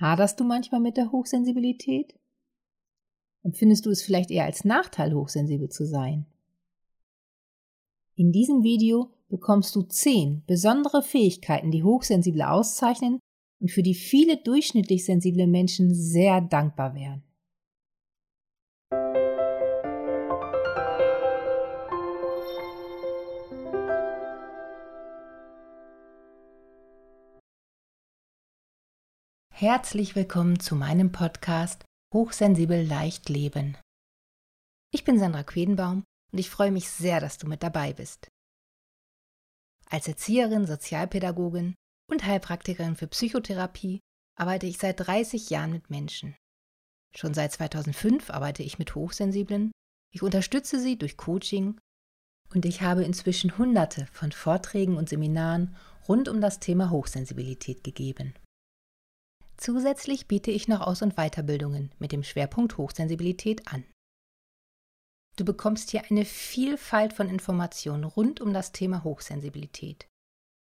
Haderst du manchmal mit der Hochsensibilität? Empfindest du es vielleicht eher als Nachteil, hochsensibel zu sein? In diesem Video bekommst du zehn besondere Fähigkeiten, die Hochsensible auszeichnen und für die viele durchschnittlich sensible Menschen sehr dankbar wären. Herzlich willkommen zu meinem Podcast Hochsensibel leicht leben. Ich bin Sandra Quedenbaum und ich freue mich sehr, dass du mit dabei bist. Als Erzieherin, Sozialpädagogin und Heilpraktikerin für Psychotherapie arbeite ich seit 30 Jahren mit Menschen. Schon seit 2005 arbeite ich mit Hochsensiblen, ich unterstütze sie durch Coaching und ich habe inzwischen Hunderte von Vorträgen und Seminaren rund um das Thema Hochsensibilität gegeben. Zusätzlich biete ich noch Aus- und Weiterbildungen mit dem Schwerpunkt Hochsensibilität an. Du bekommst hier eine Vielfalt von Informationen rund um das Thema Hochsensibilität.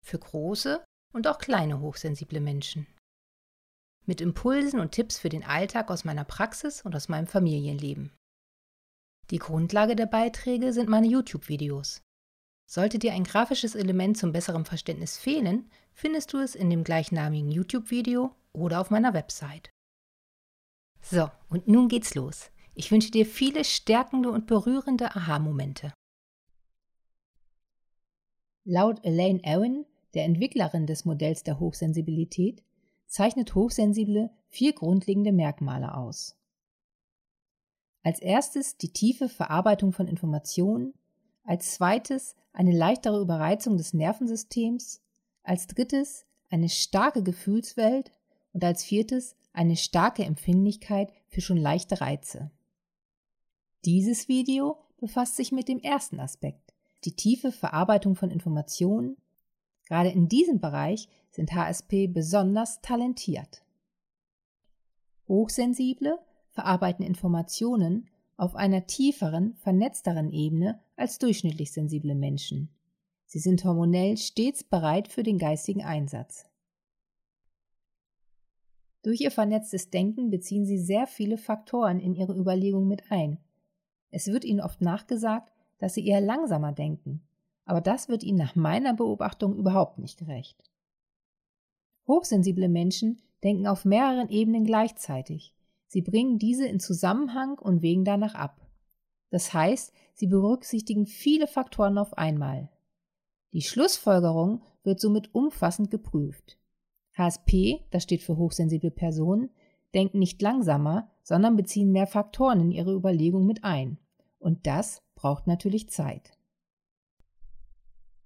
Für große und auch kleine hochsensible Menschen. Mit Impulsen und Tipps für den Alltag aus meiner Praxis und aus meinem Familienleben. Die Grundlage der Beiträge sind meine YouTube-Videos. Sollte dir ein grafisches Element zum besseren Verständnis fehlen, findest du es in dem gleichnamigen YouTube-Video oder auf meiner Website. So, und nun geht's los. Ich wünsche dir viele stärkende und berührende Aha-Momente. Laut Elaine Owen, der Entwicklerin des Modells der Hochsensibilität, zeichnet Hochsensible vier grundlegende Merkmale aus. Als erstes die tiefe Verarbeitung von Informationen, als zweites eine leichtere Überreizung des Nervensystems, als drittes eine starke Gefühlswelt und als viertes eine starke Empfindlichkeit für schon leichte Reize. Dieses Video befasst sich mit dem ersten Aspekt, die tiefe Verarbeitung von Informationen. Gerade in diesem Bereich sind HSP besonders talentiert. Hochsensible verarbeiten Informationen auf einer tieferen, vernetzteren Ebene als durchschnittlich sensible Menschen. Sie sind hormonell stets bereit für den geistigen Einsatz. Durch ihr vernetztes Denken beziehen sie sehr viele Faktoren in ihre Überlegungen mit ein. Es wird ihnen oft nachgesagt, dass sie eher langsamer denken, aber das wird ihnen nach meiner Beobachtung überhaupt nicht gerecht. Hochsensible Menschen denken auf mehreren Ebenen gleichzeitig. Sie bringen diese in Zusammenhang und wägen danach ab. Das heißt, sie berücksichtigen viele Faktoren auf einmal. Die Schlussfolgerung wird somit umfassend geprüft. HSP, das steht für hochsensible Personen, denken nicht langsamer, sondern beziehen mehr Faktoren in ihre Überlegung mit ein. Und das braucht natürlich Zeit.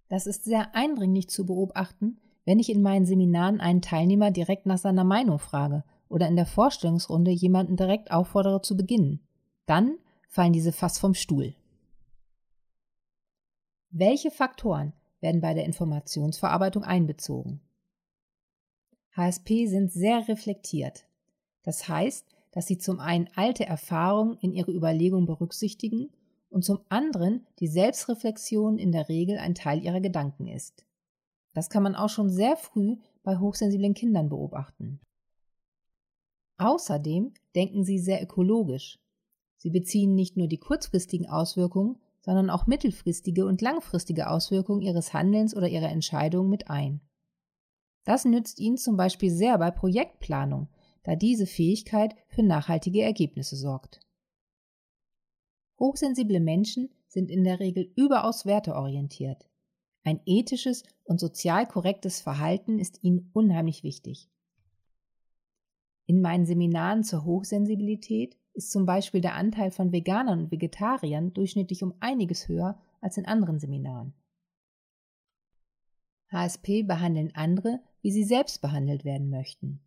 Das ist sehr eindringlich zu beobachten, wenn ich in meinen Seminaren einen Teilnehmer direkt nach seiner Meinung frage oder in der Vorstellungsrunde jemanden direkt auffordere zu beginnen. Dann fallen diese fast vom Stuhl. Welche Faktoren werden bei der Informationsverarbeitung einbezogen? HSP sind sehr reflektiert. Das heißt, dass sie zum einen alte Erfahrungen in ihre Überlegungen berücksichtigen und zum anderen die Selbstreflexion in der Regel ein Teil ihrer Gedanken ist. Das kann man auch schon sehr früh bei hochsensiblen Kindern beobachten. Außerdem denken sie sehr ökologisch. Sie beziehen nicht nur die kurzfristigen Auswirkungen, sondern auch mittelfristige und langfristige Auswirkungen ihres Handelns oder ihrer Entscheidungen mit ein. Das nützt Ihnen zum Beispiel sehr bei Projektplanung, da diese Fähigkeit für nachhaltige Ergebnisse sorgt. Hochsensible Menschen sind in der Regel überaus werteorientiert. Ein ethisches und sozial korrektes Verhalten ist ihnen unheimlich wichtig. In meinen Seminaren zur Hochsensibilität ist zum Beispiel der Anteil von Veganern und Vegetariern durchschnittlich um einiges höher als in anderen Seminaren. HSP behandeln andere, wie sie selbst behandelt werden möchten.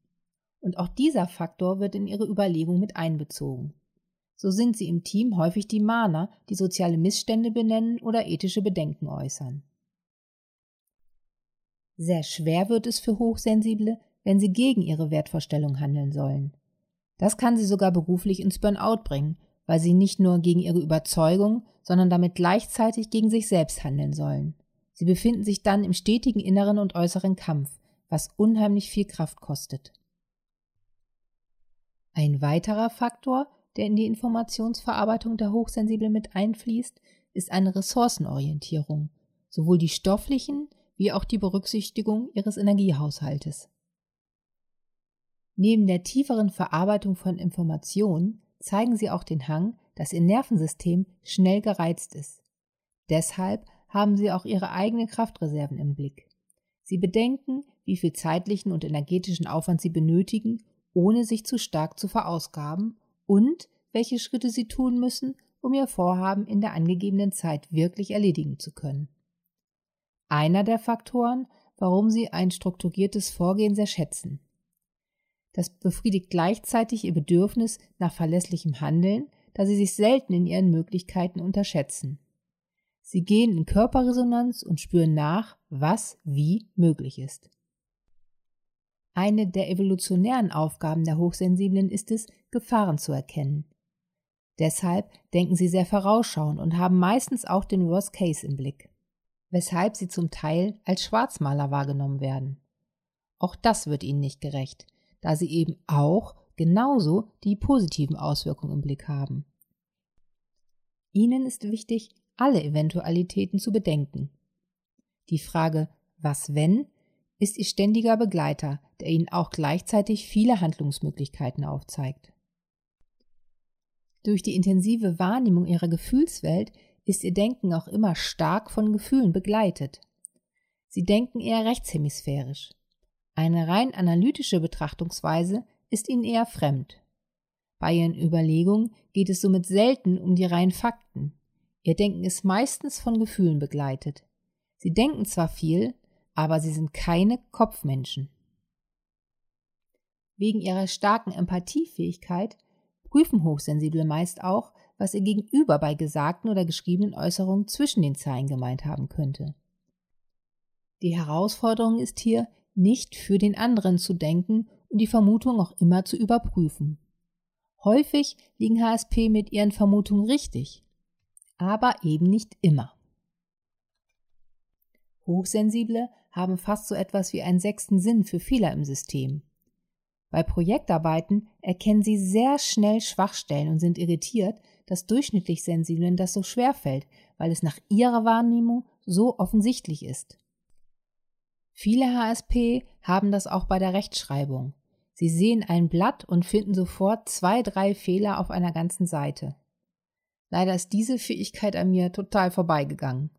Und auch dieser Faktor wird in ihre Überlegung mit einbezogen. So sind sie im Team häufig die Mahner, die soziale Missstände benennen oder ethische Bedenken äußern. Sehr schwer wird es für Hochsensible, wenn sie gegen ihre Wertvorstellung handeln sollen. Das kann sie sogar beruflich ins Burnout bringen, weil sie nicht nur gegen ihre Überzeugung, sondern damit gleichzeitig gegen sich selbst handeln sollen. Sie befinden sich dann im stetigen inneren und äußeren Kampf, was unheimlich viel Kraft kostet. Ein weiterer Faktor, der in die Informationsverarbeitung der Hochsensiblen mit einfließt, ist eine Ressourcenorientierung, sowohl die stofflichen wie auch die Berücksichtigung ihres Energiehaushaltes. Neben der tieferen Verarbeitung von Informationen zeigen sie auch den Hang, dass ihr Nervensystem schnell gereizt ist. Deshalb haben sie auch ihre eigenen Kraftreserven im Blick. Sie bedenken, wie viel zeitlichen und energetischen Aufwand sie benötigen, ohne sich zu stark zu verausgaben und welche Schritte sie tun müssen, um ihr Vorhaben in der angegebenen Zeit wirklich erledigen zu können. Einer der Faktoren, warum sie ein strukturiertes Vorgehen sehr schätzen. Das befriedigt gleichzeitig ihr Bedürfnis nach verlässlichem Handeln, da sie sich selten in ihren Möglichkeiten unterschätzen. Sie gehen in Körperresonanz und spüren nach, was wie möglich ist. Eine der evolutionären Aufgaben der Hochsensiblen ist es, Gefahren zu erkennen. Deshalb denken sie sehr vorausschauend und haben meistens auch den Worst Case im Blick, weshalb sie zum Teil als Schwarzmaler wahrgenommen werden. Auch das wird ihnen nicht gerecht, da sie eben auch genauso die positiven Auswirkungen im Blick haben. Ihnen ist wichtig, alle Eventualitäten zu bedenken. Die Frage Was wenn ist ihr ständiger Begleiter, der ihnen auch gleichzeitig viele Handlungsmöglichkeiten aufzeigt. Durch die intensive Wahrnehmung ihrer Gefühlswelt ist ihr Denken auch immer stark von Gefühlen begleitet. Sie denken eher rechtshemisphärisch. Eine rein analytische Betrachtungsweise ist ihnen eher fremd. Bei ihren Überlegungen geht es somit selten um die reinen Fakten. Ihr Denken ist meistens von Gefühlen begleitet. Sie denken zwar viel, aber sie sind keine Kopfmenschen. Wegen ihrer starken Empathiefähigkeit prüfen Hochsensible meist auch, was ihr Gegenüber bei gesagten oder geschriebenen Äußerungen zwischen den Zeilen gemeint haben könnte. Die Herausforderung ist hier, nicht für den anderen zu denken und die Vermutung auch immer zu überprüfen. Häufig liegen HSP mit ihren Vermutungen richtig, aber eben nicht immer. Hochsensible haben fast so etwas wie einen sechsten Sinn für Fehler im System. Bei Projektarbeiten erkennen sie sehr schnell Schwachstellen und sind irritiert, dass durchschnittlich Sensiblen das so schwer fällt, weil es nach ihrer Wahrnehmung so offensichtlich ist. Viele HSP haben das auch bei der Rechtschreibung. Sie sehen ein Blatt und finden sofort zwei, drei Fehler auf einer ganzen Seite. Leider ist diese Fähigkeit an mir total vorbeigegangen.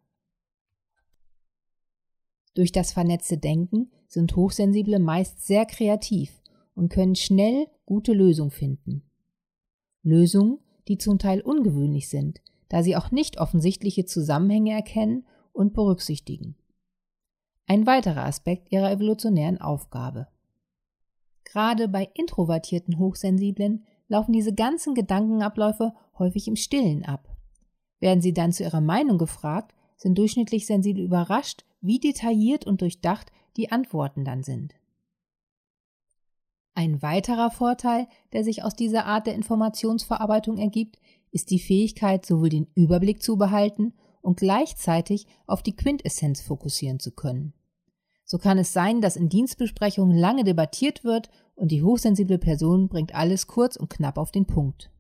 Durch das vernetzte Denken sind Hochsensible meist sehr kreativ und können schnell gute Lösungen finden. Lösungen, die zum Teil ungewöhnlich sind, da sie auch nicht offensichtliche Zusammenhänge erkennen und berücksichtigen. Ein weiterer Aspekt ihrer evolutionären Aufgabe. Gerade bei introvertierten Hochsensiblen laufen diese ganzen Gedankenabläufe häufig im Stillen ab. Werden sie dann zu ihrer Meinung gefragt, sind durchschnittlich Sensible überrascht, wie detailliert und durchdacht die Antworten dann sind. Ein weiterer Vorteil, der sich aus dieser Art der Informationsverarbeitung ergibt, ist die Fähigkeit, sowohl den Überblick zu behalten und gleichzeitig auf die Quintessenz fokussieren zu können. So kann es sein, dass in Dienstbesprechungen lange debattiert wird und die hochsensible Person bringt alles kurz und knapp auf den Punkt.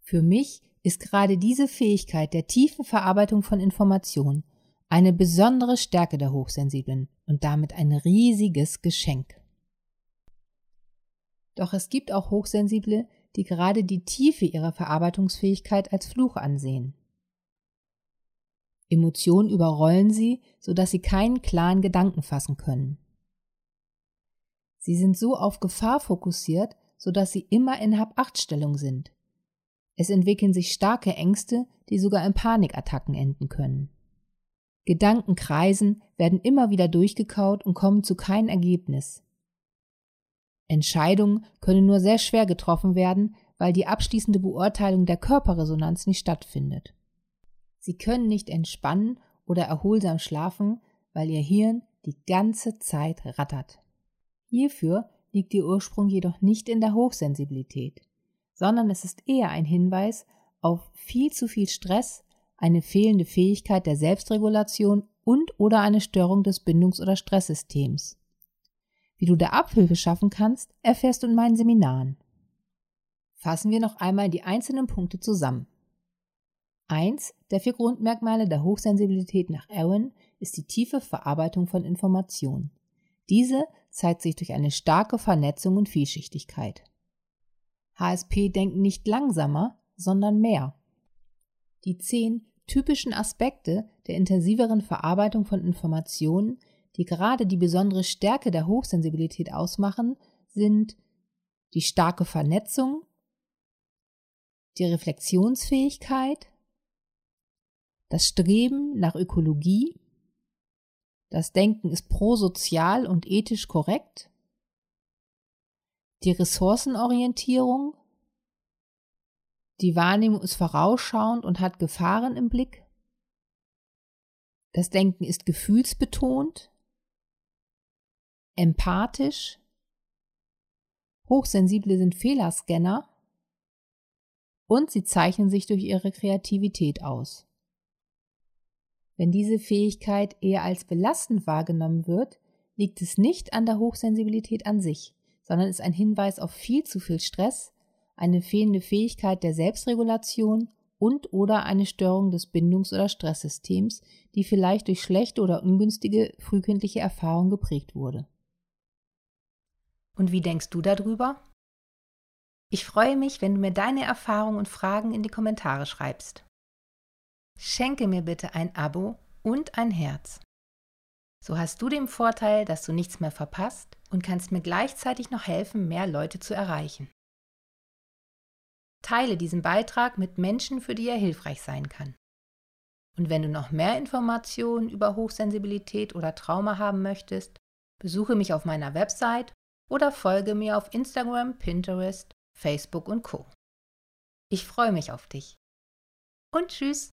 Für mich ist gerade diese Fähigkeit der tiefen Verarbeitung von Informationen eine besondere Stärke der Hochsensiblen und damit ein riesiges Geschenk. Doch es gibt auch Hochsensible, die gerade die Tiefe ihrer Verarbeitungsfähigkeit als Fluch ansehen. Emotionen überrollen sie, sodass sie keinen klaren Gedanken fassen können. Sie sind so auf Gefahr fokussiert, sodass sie immer in Hab-Acht-Stellung sind. Es entwickeln sich starke Ängste, die sogar in Panikattacken enden können. Gedanken kreisen, werden immer wieder durchgekaut und kommen zu keinem Ergebnis. Entscheidungen können nur sehr schwer getroffen werden, weil die abschließende Beurteilung der Körperresonanz nicht stattfindet. Sie können nicht entspannen oder erholsam schlafen, weil ihr Hirn die ganze Zeit rattert. Hierfür liegt ihr Ursprung jedoch nicht in der Hochsensibilität, sondern es ist eher ein Hinweis auf viel zu viel Stress, eine fehlende Fähigkeit der Selbstregulation und oder eine Störung des Bindungs- oder Stresssystems. Wie du da Abhilfe schaffen kannst, erfährst du in meinen Seminaren. Fassen wir noch einmal die einzelnen Punkte zusammen. Eins der vier Grundmerkmale der Hochsensibilität nach Aaron ist die tiefe Verarbeitung von Informationen. Diese zeigt sich durch eine starke Vernetzung und Vielschichtigkeit. HSP denken nicht langsamer, sondern mehr. Die zehn typischen Aspekte der intensiveren Verarbeitung von Informationen, die gerade die besondere Stärke der Hochsensibilität ausmachen, sind die starke Vernetzung, die Reflexionsfähigkeit, das Streben nach Ökologie, das Denken ist prosozial und ethisch korrekt, die Ressourcenorientierung, die Wahrnehmung ist vorausschauend und hat Gefahren im Blick, das Denken ist gefühlsbetont, empathisch, Hochsensible sind Fehlerscanner und sie zeichnen sich durch ihre Kreativität aus. Wenn diese Fähigkeit eher als belastend wahrgenommen wird, liegt es nicht an der Hochsensibilität an sich, sondern ist ein Hinweis auf viel zu viel Stress, eine fehlende Fähigkeit der Selbstregulation und oder eine Störung des Bindungs- oder Stresssystems, die vielleicht durch schlechte oder ungünstige frühkindliche Erfahrungen geprägt wurde. Und wie denkst du darüber? Ich freue mich, wenn du mir deine Erfahrungen und Fragen in die Kommentare schreibst schenke mir bitte ein Abo und ein Herz. So hast du den Vorteil, dass du nichts mehr verpasst und kannst mir gleichzeitig noch helfen, mehr Leute zu erreichen. Teile diesen Beitrag mit Menschen, für die er hilfreich sein kann. Und wenn du noch mehr Informationen über Hochsensibilität oder Trauma haben möchtest, besuche mich auf meiner Website oder folge mir auf Instagram, Pinterest, Facebook und Co. Ich freue mich auf dich. Und tschüss!